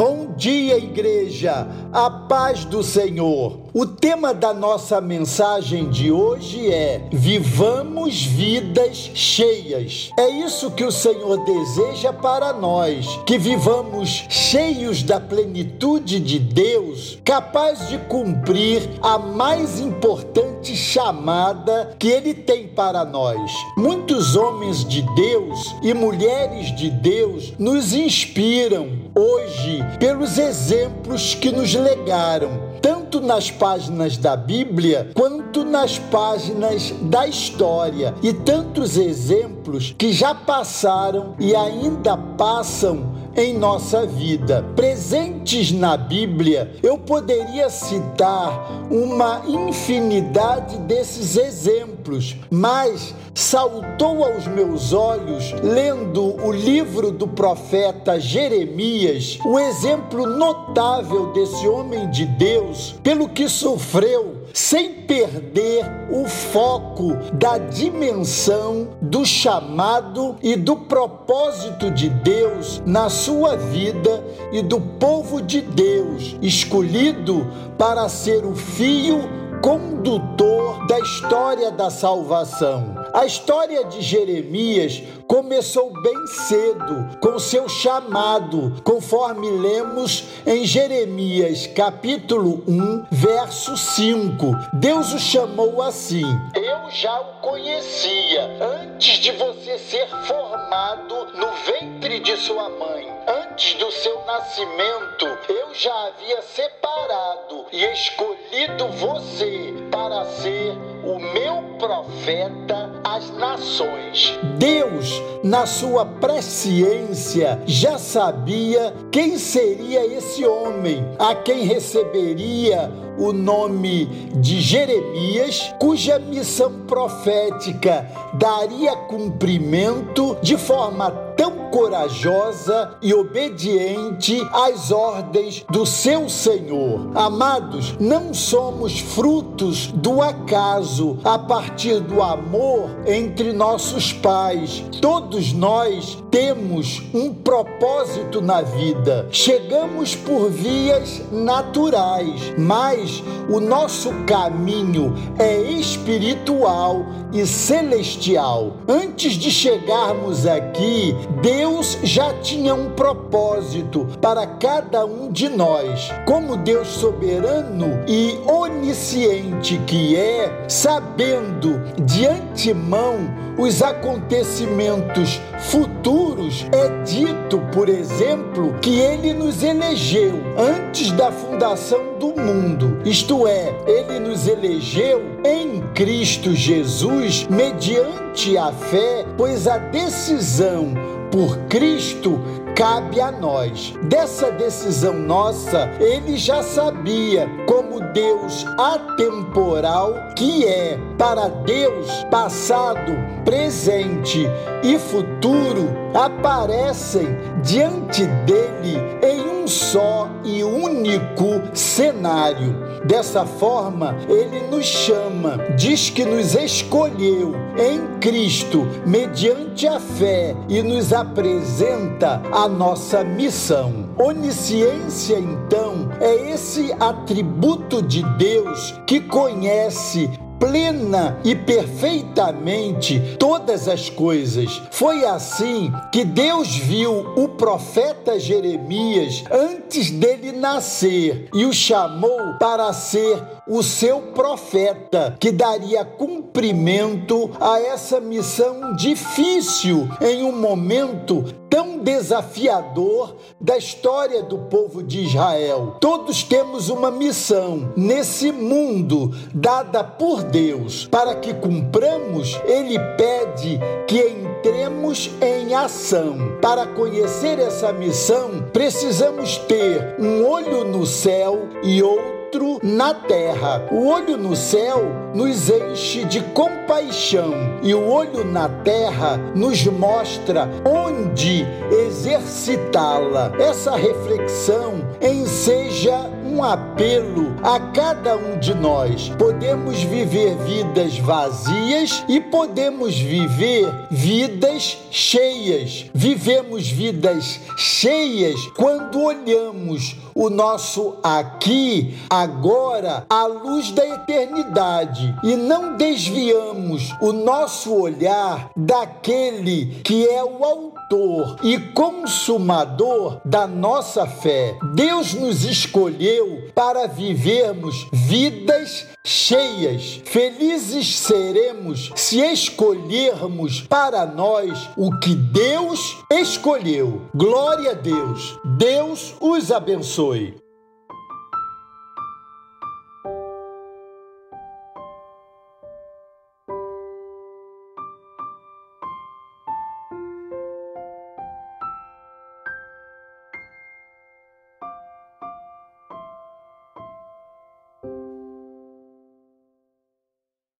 Bom dia, igreja, a paz do Senhor. O tema da nossa mensagem de hoje é: Vivamos vidas cheias. É isso que o Senhor deseja para nós, que vivamos cheios da plenitude de Deus, capaz de cumprir a mais importante chamada que Ele tem para nós. Muitos homens de Deus e mulheres de Deus nos inspiram hoje pelos exemplos que nos legaram, tanto nas páginas da Bíblia quanto nas páginas da história, e tantos exemplos que já passaram e ainda passam em nossa vida. Presentes na Bíblia, eu poderia citar uma infinidade desses exemplos, mas saltou aos meus olhos, lendo o livro do profeta Jeremias, o exemplo notável desse homem de Deus, pelo que sofreu sem perder o foco da dimensão do chamado e do propósito de Deus na sua vida e do povo de Deus, escolhido para ser o fio condutor da história da salvação. A história de Jeremias começou bem cedo com seu chamado, conforme lemos em Jeremias capítulo 1, verso 5. Deus o chamou assim: Eu já o conhecia antes de você ser formado no ventre de sua mãe. Antes do seu nascimento, eu já havia separado e escolhido você para ser profeta às nações. Deus, na sua presciência, já sabia quem seria esse homem, a quem receberia o nome de Jeremias, cuja missão profética daria cumprimento de forma tão corajosa e obediente às ordens do seu Senhor. Amados, não somos frutos do acaso a partir do amor entre nossos pais. Todos nós temos um propósito na vida. Chegamos por vias naturais, mas o nosso caminho é espiritual e celestial. Antes de chegarmos aqui, Deus já tinha um propósito para cada um de nós. Como Deus soberano e onisciente que é, sabendo de antemão os acontecimentos futuros, é dito, por exemplo, que ele nos elegeu antes da fundação do mundo. Isto é, ele nos elegeu em Cristo Jesus mediante a fé, pois a decisão por Cristo cabe a nós. Dessa decisão nossa, ele já sabia como Deus atemporal que é. Para Deus, passado, presente e futuro aparecem diante dele em só e único cenário. Dessa forma, ele nos chama, diz que nos escolheu em Cristo mediante a fé e nos apresenta a nossa missão. Onisciência, então, é esse atributo de Deus que conhece plena e perfeitamente todas as coisas. Foi assim que Deus viu o profeta Jeremias antes dele nascer e o chamou para ser o seu profeta, que daria cumprimento a essa missão difícil em um momento tão desafiador da história do povo de Israel. Todos temos uma missão nesse mundo dada por Deus. Para que cumpramos, Ele pede que entremos em ação. Para conhecer essa missão, precisamos ter um olho no céu e outro outro na terra. O olho no céu nos enche de compaixão e o olho na terra nos mostra onde exercitá-la. Essa reflexão enseja um apelo a cada um de nós. Podemos viver vidas vazias e podemos viver vidas cheias. Vivemos vidas cheias quando olhamos o nosso aqui, agora, à luz da eternidade e não desviamos o nosso olhar daquele que é o autor e consumador da nossa fé. Deus nos escolheu para vivermos vidas cheias. Felizes seremos se escolhermos para nós o que Deus escolheu. Glória a Deus. Deus os abençoe.